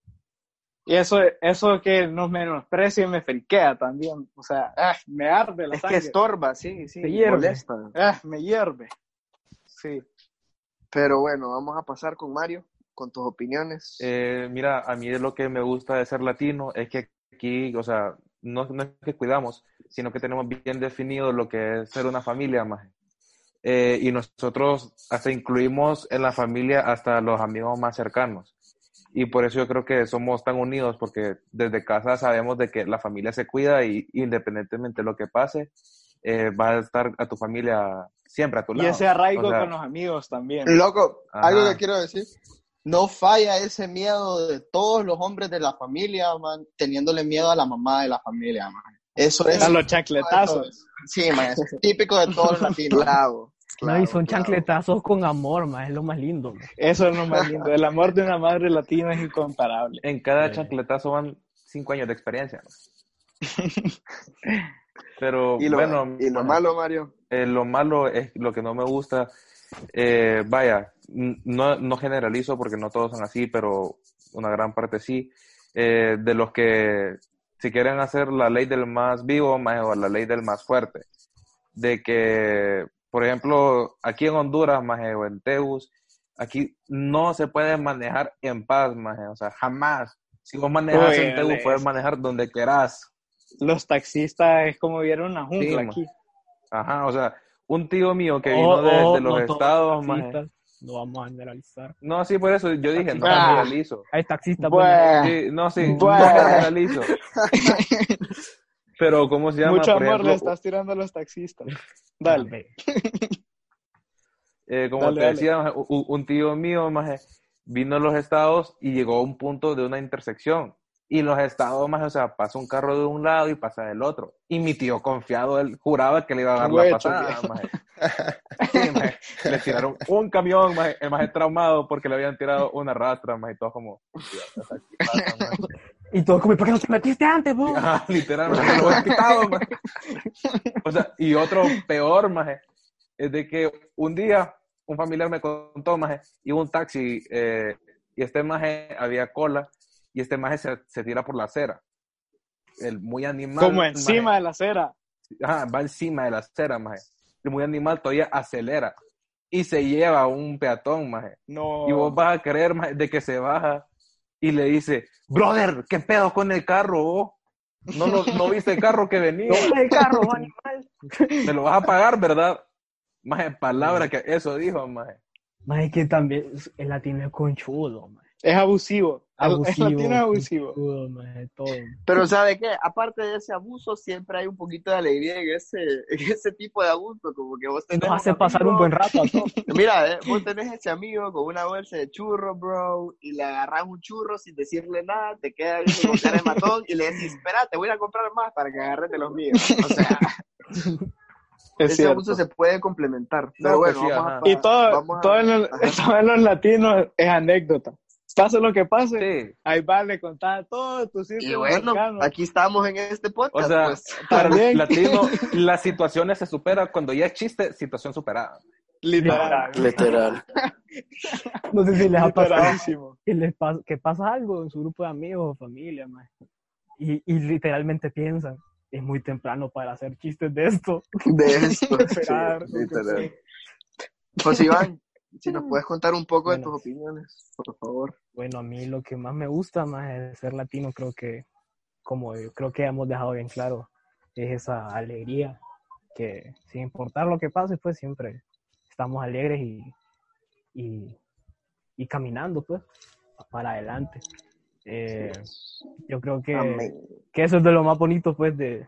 Y eso, eso que nos menosprecia y me friquea también. O sea, ah, me arde la Es que sangre. estorba, sí, sí, Te hierve. Ah, me hierve. Sí. Pero bueno, vamos a pasar con Mario, con tus opiniones. Eh, mira, a mí lo que me gusta de ser latino es que aquí, o sea, no, no es que cuidamos, sino que tenemos bien definido lo que es ser una familia más. Eh, y nosotros hasta incluimos en la familia hasta los amigos más cercanos. Y por eso yo creo que somos tan unidos, porque desde casa sabemos de que la familia se cuida y independientemente de lo que pase, eh, va a estar a tu familia siempre a tu Y lado. ese arraigo O sea, con los amigos también. Loco, Ajá. algo que quiero decir. No falla ese miedo de todos los hombres de la familia, man, teniéndole miedo a la mamá de la familia, man. Eso es. A los chancletazos. Sí, man, es típico de todos los latinos. Claro, no, y son claro. chancletazos con amor, ma, es lo más lindo. ma. Eso es lo más lindo. El amor de una madre latina es incomparable. En cada Sí. chancletazo van cinco años de experiencia. ¿no? Pero Y lo, bueno, y lo malo, Mario, Eh, lo malo es lo que no me gusta. eh, vaya, no, no generalizo porque no todos son así, pero una gran parte sí. eh, de los que si quieren hacer la ley del más vivo más, o la ley del más fuerte. De que, por ejemplo, aquí en Honduras más, o en Tegus, aquí no se puede manejar en paz, más, o sea, jamás. Si vos manejas en Tegus, Ale, puedes es- manejar donde quieras. Los taxistas es como vieron una jungla Sí, aquí. Ajá, o sea, un tío mío que vino de, o de los no estados, maje. No vamos a generalizar. No, sí, por eso yo dije, no Ah. generalizo. Hay taxistas. Bueno. Sí, no, sí, no Bueno. generalizo. Pero, ¿cómo se llama? Mucho amor ejemplo, le estás tirando a los taxistas. Dale. eh, como Dale, te dale. decía, un tío mío maje, vino a los estados y llegó a un punto de una intersección. Y los estados, maje, o sea, pasa un carro de un lado y pasa del otro. Y mi tío confiado, él juraba que le iba a dar la pasada. Sí, maje, Le tiraron un camión, maje, el maje traumado porque le habían tirado una rastra, maje, y todo como... "Hostia, o sea, ¿qué pasa, maje?". Y todos como, ¿por qué no te metiste antes, vos? Ajá, literalmente lo he quitado, maje. O sea, y otro peor, maje, es de que un día un familiar me contó, maje, iba un taxi eh, y este maje había cola y este maje se, se tira por la acera. El muy animal. Como encima maje. de la acera. Ajá, va encima de la acera, maje. El muy animal todavía acelera y se lleva a un peatón, maje. No. Y vos vas a creer, maje, de que se baja y le dice, brother, ¿qué pedo con el carro, vos? ¿No, no viste el carro que venía? No, el carro, animal. Me lo vas a pagar, ¿verdad? Maje, palabra que eso dijo, maje. Más que también el latino es conchudo, maje. Es abusivo. El- Abusivo. El latino es abusivo. maje, todo. Pero ¿sabe qué? Aparte de ese abuso, siempre hay un poquito de alegría en ese, en ese tipo de abuso, como que vos tenés Nos hace un pasar un amigo- buen rato a todos. Mira, eh, vos tenés ese amigo con una bolsa de churros, bro, y le agarras un churro sin decirle nada, te queda viendo con cara de matón y le decís, espera, te voy a comprar más para que agarres de los míos. O sea, Es ese cierto. abuso se puede complementar. No, Pero pues bueno, sí, vamos a, Y todo, vamos a- todo, en los, todo en los latinos es anécdota. Pase lo que pase, Sí. ahí va, le contás a todo tu Y bueno, cercano. aquí estamos en este O podcast. sea, pues. para También. el latino, las situaciones se superan cuando ya es chiste, situación superada. Literal. Literal. No sé si les ha pasado que, les pas- que pasa algo en su grupo de amigos o familia. Y, y literalmente piensan, es muy temprano para hacer chistes de esto. de esto. Esperar, sí, literal. José Iván, si nos puedes contar un poco de tus opiniones, por favor. Bueno, a mí lo que más me gusta más de ser latino, creo que, como yo creo que hemos dejado bien claro, es esa alegría que sin importar lo que pase, pues siempre estamos alegres y, y, y caminando, pues, para adelante. Eh, yo creo que, que eso es de lo más bonito, pues, de,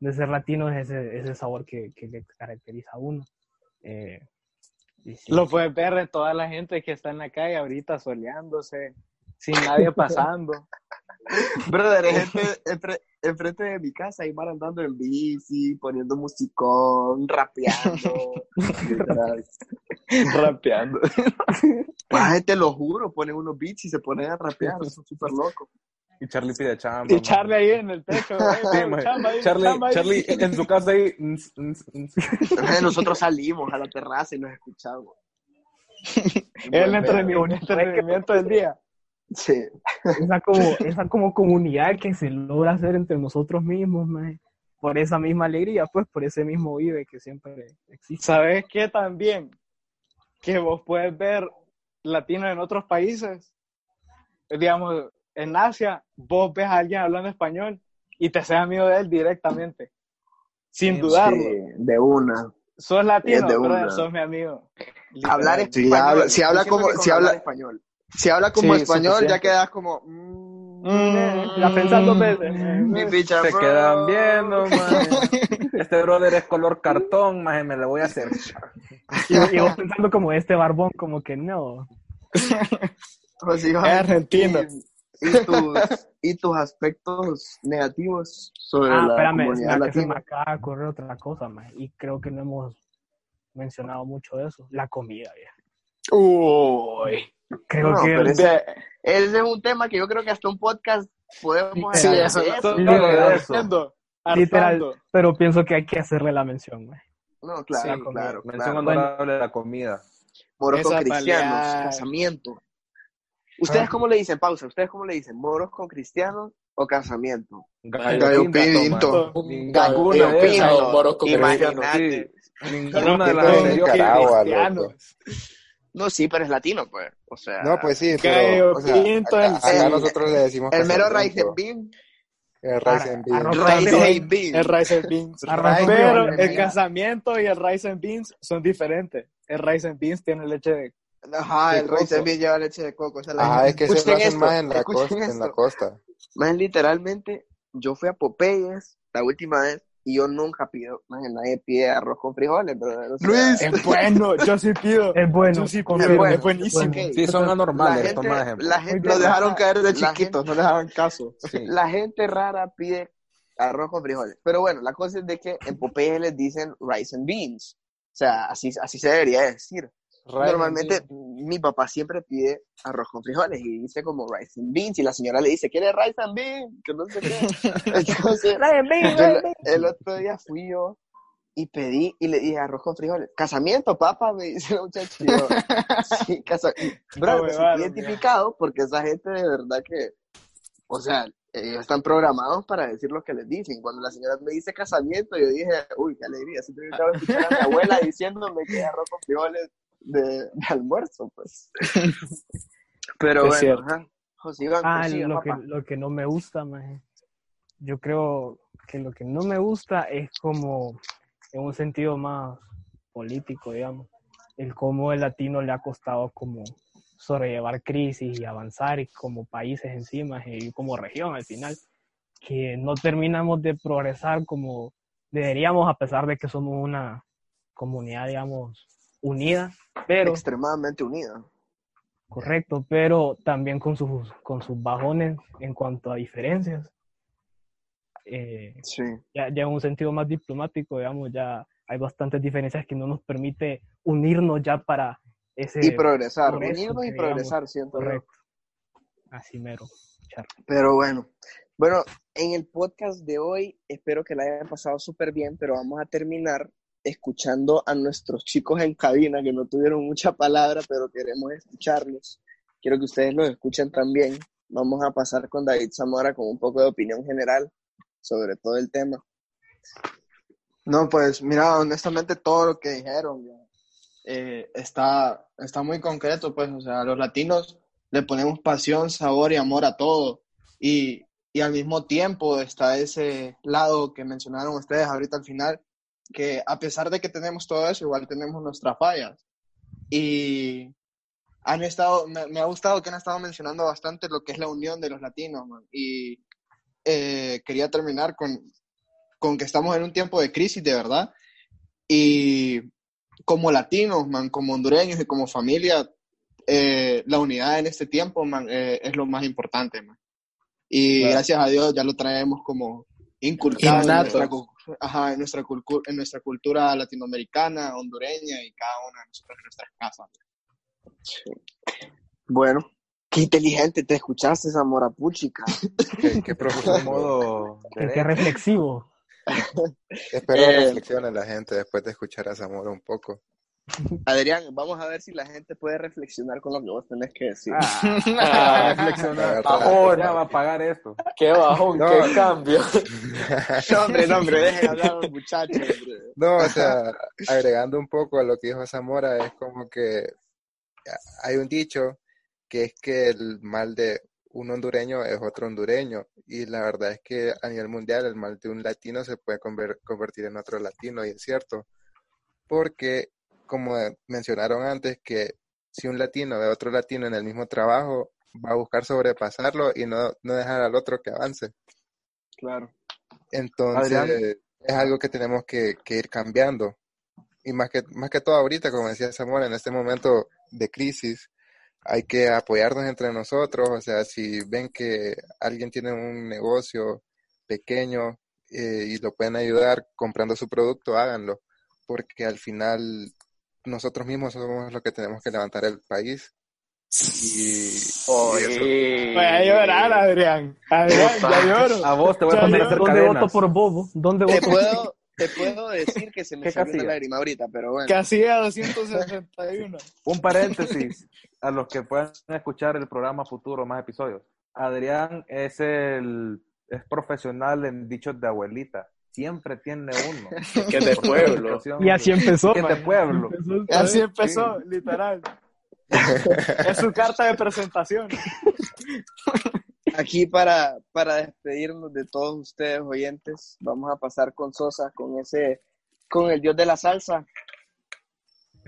de ser latino, es ese, ese sabor que, que, que caracteriza a uno. Eh, sí. Lo puedes ver en toda la gente que está en la calle ahorita soleándose, sin nadie pasando. Brother, gente enfre- enfrente de mi casa y van andando en bici, poniendo musicón, rapeando. rapeando. Maje, te lo juro, ponen unos beats y se ponen a rapear, son súper locos. Y Charlie pide chamba. Y. Charlie ahí en el techo. eh, Sí, maje. chamba ahí, Charlie, chamba ahí. Charlie en su casa ahí. ns, ns, ns. Maje, Nosotros salimos a la terraza y nos escuchamos. El entretenimiento, entretenimiento del día. Sí. esa como, esa como comunidad que se logra hacer entre nosotros mismos, maje, por esa misma alegría, pues por ese mismo vive que siempre existe. ¿Sabes qué también? Que vos puedes ver latinos en otros países. Digamos, en Asia, vos ves a alguien hablando español y te haces amigo de él directamente. Sin Sí, dudarlo. Sí, de una. Sos latino, de brother, una. sos mi amigo. Hablar español. Si habla- como- si habla- hablar español. Si habla como Sí, español, ya quedas como. mm, Mm, La pensás dos veces. Mi picha, Se bro. quedan viendo, maje. Este brother es color cartón, maje, me lo voy a hacer. Y, y vos pensando como este barbón, como que no. Iván, Es argentino. Y, y tus, y tus aspectos negativos sobre Ah, la espérame, comunidad que se me latina. acaba de ocurrir otra cosa, y creo que no hemos mencionado mucho de eso, la comida, vieja. Uy. Creo No, que ese- Ese es un tema que yo creo que hasta un podcast podemos Sí, eso- de eso- eso. Literal, hartando. pero pienso que hay que hacerle la mención, maje. No, claro, Sí, claro, Mención claro. honorable de la comida. Moros cristianos, casamiento. ¿Ustedes Ah. cómo le dicen, pausa? ¿Ustedes cómo le dicen? ¿Moros con cristianos o casamiento? Gallo pinto. Gallo pinto. Moros con Imagínate. Sí, Ninguna de las cristianos. No, sí, pero es latino, pues. O sea, No, pues sí, pero, o sea, pinto, acá, el- acá el- nosotros le decimos el mero and bean. El rice and beans. El rice and beans. Pero el casamiento y el rice and beans son diferentes. El rice and beans tiene leche de... Ajá, De el and beans lleva leche de coco. esa es la Ajá, es que se lo Escuchen hacen esto, más en la, escuchen costa, en la esto. costa. Más literalmente, yo fui a Popeyes la última vez y yo nunca pido, más nadie pide arroz con frijoles, pero Luis, Es bueno, yo sí pido. Es bueno, Yo sí pido, bueno, es buenísimo. ok. Sí, son la anormales, gente, toma ejemplo. la gente Los dejaron rara- caer de la chiquitos, no les daban caso. Sí. La gente rara pide arroz con frijoles. Pero bueno, la cosa es de que en Popeye les dicen rice and beans. O sea, así, así se debería decir. Rice normalmente mi papá siempre pide arroz con frijoles y dice como rice and beans y la señora le dice, ¿quiere rice and beans? Que no sé qué. Entonces, Rice and beans, yo rice la- and beans. el otro día fui yo y pedí y le dije arroz con frijoles. Casamiento, papá, me dice la muchacha. Yo, sí. Bro, me sentí identificado porque esa gente de verdad que, o sea, ellos están programados para decir lo que les dicen. Cuando la señora me dice casamiento, yo dije, uy, qué alegría. Siempre estaba escuchando a mi abuela diciéndome que arroz con frijoles de, de almuerzo, pues. Pero Es bueno, ajá. Ah, lo que, lo que no me gusta, maje. Yo creo que lo que no me gusta es como en un sentido más político, digamos, el cómo el latino le ha costado como sobrellevar crisis y avanzar y como países encima y como región al final, que no terminamos de progresar como deberíamos a pesar de que somos una comunidad, digamos, unida, pero Extremadamente unida. Correcto, pero también con sus, con sus bajones en cuanto a diferencias. Eh, Sí. ya, ya en un sentido más diplomático, digamos, ya hay bastantes diferencias que no nos permite unirnos ya para ese Y progresar, unirnos y digamos, progresar, siento correcto. Así mero. Char. Pero bueno, bueno, en el podcast de hoy espero que la hayan pasado súper bien, pero vamos a terminar escuchando a nuestros chicos en cabina que no tuvieron mucha palabra, pero queremos escucharlos. Quiero que ustedes los escuchen también. Vamos a pasar con David Zamora con un poco de opinión general sobre todo el tema. No, pues mira, honestamente todo lo que dijeron eh, está, está muy concreto, pues, o sea, los latinos le ponemos pasión, sabor y amor a todo. Y, y al mismo tiempo está ese lado que mencionaron ustedes ahorita al final, que a pesar de que tenemos todo eso, igual tenemos nuestras fallas. Y han estado, me, me ha gustado que han estado mencionando bastante lo que es la unión de los latinos, man. Y eh, quería terminar con, con que estamos en un tiempo de crisis, de verdad. Y como latinos, man, como hondureños y como familia, eh, la unidad en este tiempo, man, eh, es lo más importante, man. Y gracias a Dios ya lo traemos como inculcado en Innato. nuestra, cu- ajá, en, nuestra en nuestra cultura latinoamericana, hondureña y cada una de nosotros en nuestras casas. Bueno, qué inteligente te escuchaste, Zamora Puchica. Qué, qué Un profundo. modo Qué, reflexivo. Espero Eh, reflexione la gente después de escuchar a Zamora un poco. Adrián, vamos a ver si la gente puede reflexionar con lo que vos tenés que decir. Ah, reflexionar. La verdad. Ahora va a pagar esto. Qué bajón, No. qué cambio. No, hombre, no, hombre, dejen hablar a los muchachos, hombre. No, o sea, agregando un poco a lo que dijo Zamora, es como que hay un dicho que es que el mal de un hondureño es otro hondureño y la verdad es que a nivel mundial el mal de un latino se puede conver- convertir en otro latino y es cierto, porque como mencionaron antes que si un latino ve a otro latino en el mismo trabajo, va a buscar sobrepasarlo y no, no dejar al otro que avance. Claro. Entonces, Adrián. es algo que tenemos que, que ir cambiando. Y más que, más que todo ahorita, como decía Samuel, en este momento de crisis, hay que apoyarnos entre nosotros. O sea, si ven que alguien tiene un negocio pequeño eh, y lo pueden ayudar comprando su producto, háganlo. Porque al final nosotros mismos somos los que tenemos que levantar el país. Y, y eso. Voy a llorar, Adrián. Adrián, ya lloro. A vos te voy a poner a hacer ¿Dónde voto cadenas. por Bobo? ¿Dónde Te voto? puedo, te puedo decir que se me ¿Qué salió una lágrima ahorita, pero bueno. Casilla 261. Un paréntesis a los que puedan escuchar el programa futuro, más episodios. Adrián es el es profesional en dichos de abuelita. Siempre tiene uno. Que es de pueblo. Y así empezó. Que es de pueblo. Así empezó, literal. Es su carta de presentación. Aquí para, para despedirnos de todos ustedes oyentes, vamos a pasar con Sosa, con ese, con el dios de la salsa,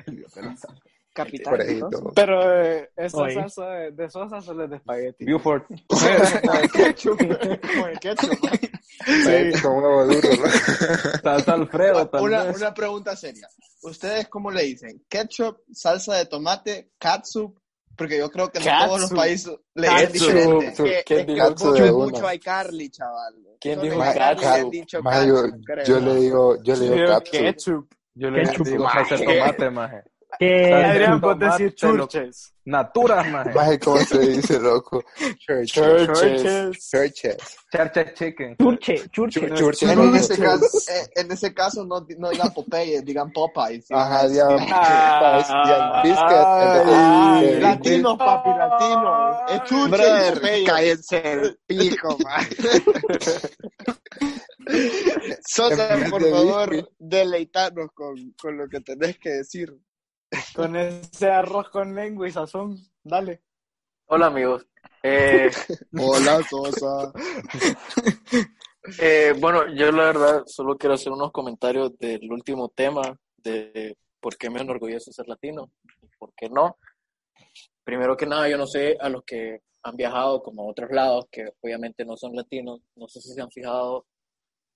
capitán. Por ahí Todo. Pero eh, esa Oye. salsa de, de sosa solo es de espagueti. Buford. Con el ketchup. Con el ketchup. Como un huevo duro, ¿no? Salsa Alfredo tal Una, vez. una pregunta seria. ¿Ustedes cómo le dicen? ¿Ketchup, salsa de tomate, catsup? Porque yo creo que en todos los países le dicen diferente. Que- ¿Quién dijo catsup mucho, hay Carly, chaval. ¿Quién dijo catsup? yo le digo, yo le digo ketchup. Yo le digo salsa de tomate, maje. Que Adrián, vos decís churches. Naturas, maje. Maje, ¿cómo se dice, loco? Churches. Churches. Churches. Churches chicken. churche, churche. Chur- Churches. En ese caso, eh, en ese caso no, no digan Popeye, digan Popeyes. Ajá, digan Ah, Popeyes, digan biscuit. And the- latinos, papi, latinos. Es Popeye. cállense el pico, man. Sosa, por favor, deleitarnos con, con lo que tenés que decir. Con ese arroz con lengua y sazón. Dale. Hola amigos. Eh, Hola, Sosa. eh, bueno, yo la verdad solo quiero hacer unos comentarios del último tema de por qué me enorgullece ser latino y por qué no. Primero que nada, yo no sé a los que han viajado como a otros lados, que obviamente no son latinos, no sé si se han fijado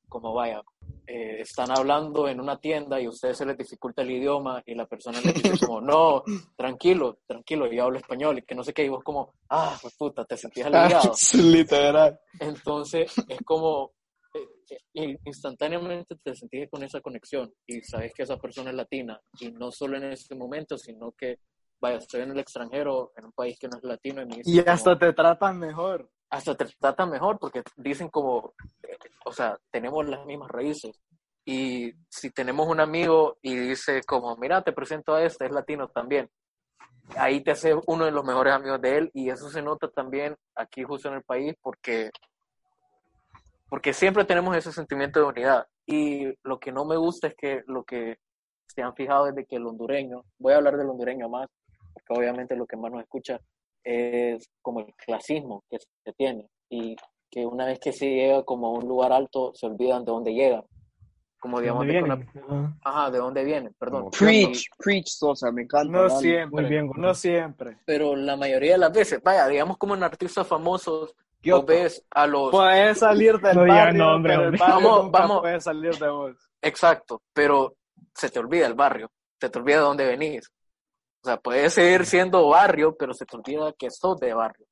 como vaya, eh, están hablando en una tienda y a ustedes se les dificulta el idioma y la persona les dice como, no, tranquilo, tranquilo, yo hablo español y que no sé qué, y vos como, ah, pues puta, te sentís aliviado. Literal. Entonces es como eh, eh, instantáneamente te sentís con esa conexión y sabes que esa persona es latina y no solo en ese momento, sino que, vaya, estoy en el extranjero, en un país que no es latino y Y como- hasta te tratan mejor. Hasta te tratan mejor porque dicen como, o sea, tenemos las mismas raíces. Y si tenemos un amigo y dice como, mira, te presento a este, es latino también, ahí te hace uno de los mejores amigos de él y eso se nota también aquí justo en el país porque, porque siempre tenemos ese sentimiento de unidad. Y lo que no me gusta es que lo que se han fijado es de que el hondureño, voy a hablar del hondureño más, porque obviamente lo que más nos escucha es como el clasismo que se tiene y que una vez que se llega como a un lugar alto se olvidan de dónde llegan. Como digamos, ¿Dónde de una- ajá, de dónde vienen, perdón. Como Preach, preach, Sosa, me encanta. No dale. siempre. Muy bien, no siempre. Pero la mayoría de las veces, vaya, digamos como en artistas famosos, ¿Qué vos otro? ves a los... Puedes salir del No barrio, pero el hombre. barrio Vamos, nunca vamos. puede salir de vos. Exacto, pero se te olvida el barrio, se te olvida de dónde venís. O sea, puedes seguir siendo barrio, pero se te olvida que sos de barrio.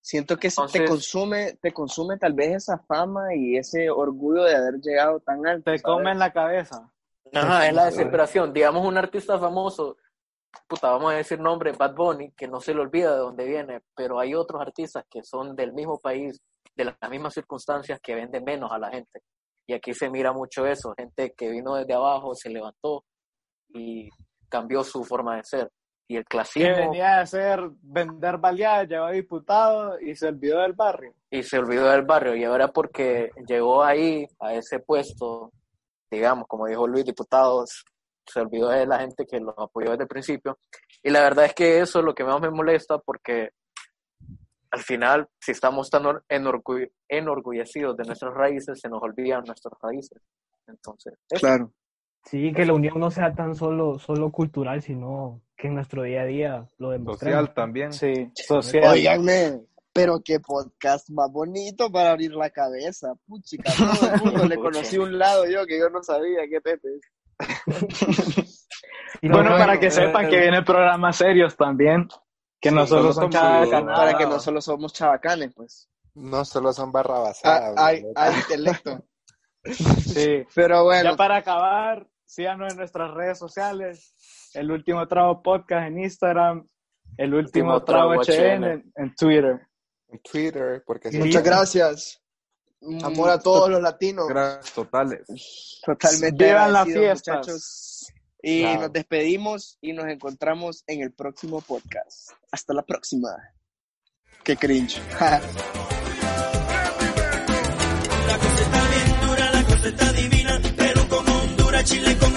Siento que se te Entonces- consume, te consume tal vez esa fama y ese orgullo de haber llegado tan alto. Te ¿sabes? comen la cabeza. Ajá, es la desesperación. Digamos un artista famoso, puta, vamos a decir nombre, Bad Bunny, que no se le olvida de dónde viene, pero hay otros artistas que son del mismo país, de las mismas circunstancias, que venden menos a la gente. Y aquí se mira mucho eso, gente que vino desde abajo, se levantó y cambió su forma de ser. Y el Que clasismo, venía a hacer vender baleadas, llegó a diputado y se olvidó del barrio. y se olvidó del barrio, y ahora porque llegó ahí, a ese puesto, digamos, como dijo Luis, diputados, se olvidó de la gente que los apoyó desde el principio. Y la verdad es que eso es lo que más me molesta porque al final, si estamos tan or- enorgu- enorgullecidos de nuestras raíces, se nos olvidan nuestras raíces. Entonces, eso. Claro. Sí, que la unión no sea tan solo, solo cultural, sino que en nuestro día a día lo demostremos. Social también. Sí, social. Óiganme, pero qué podcast más bonito para abrir la cabeza. Puchica, todo el mundo le conocí un lado yo que yo no sabía qué Pepe. Y no, Bueno, no, para no, que eh, sepan que vienen programas serios también, que no Sí, solo solo son canal. Para que no solo somos chavacanes, pues. No solo son Ah, barrabasadas. hay, loco. hay intelecto. Sí. Pero bueno, Ya para acabar, síganos en nuestras redes sociales, el último trago podcast en Instagram, el último, último trago, HN, En, en, Twitter. En Twitter, porque sí. Muchas gracias. Mm, Amor a todos los latinos. Gracias, totales. Totalmente. Vivan las fiestas. Muchachos. Y nos despedimos y nos encontramos en el próximo podcast. Hasta la próxima. Qué cringe. la cosa está bien dura, la cosa está divina, pero como Honduras, Chile, con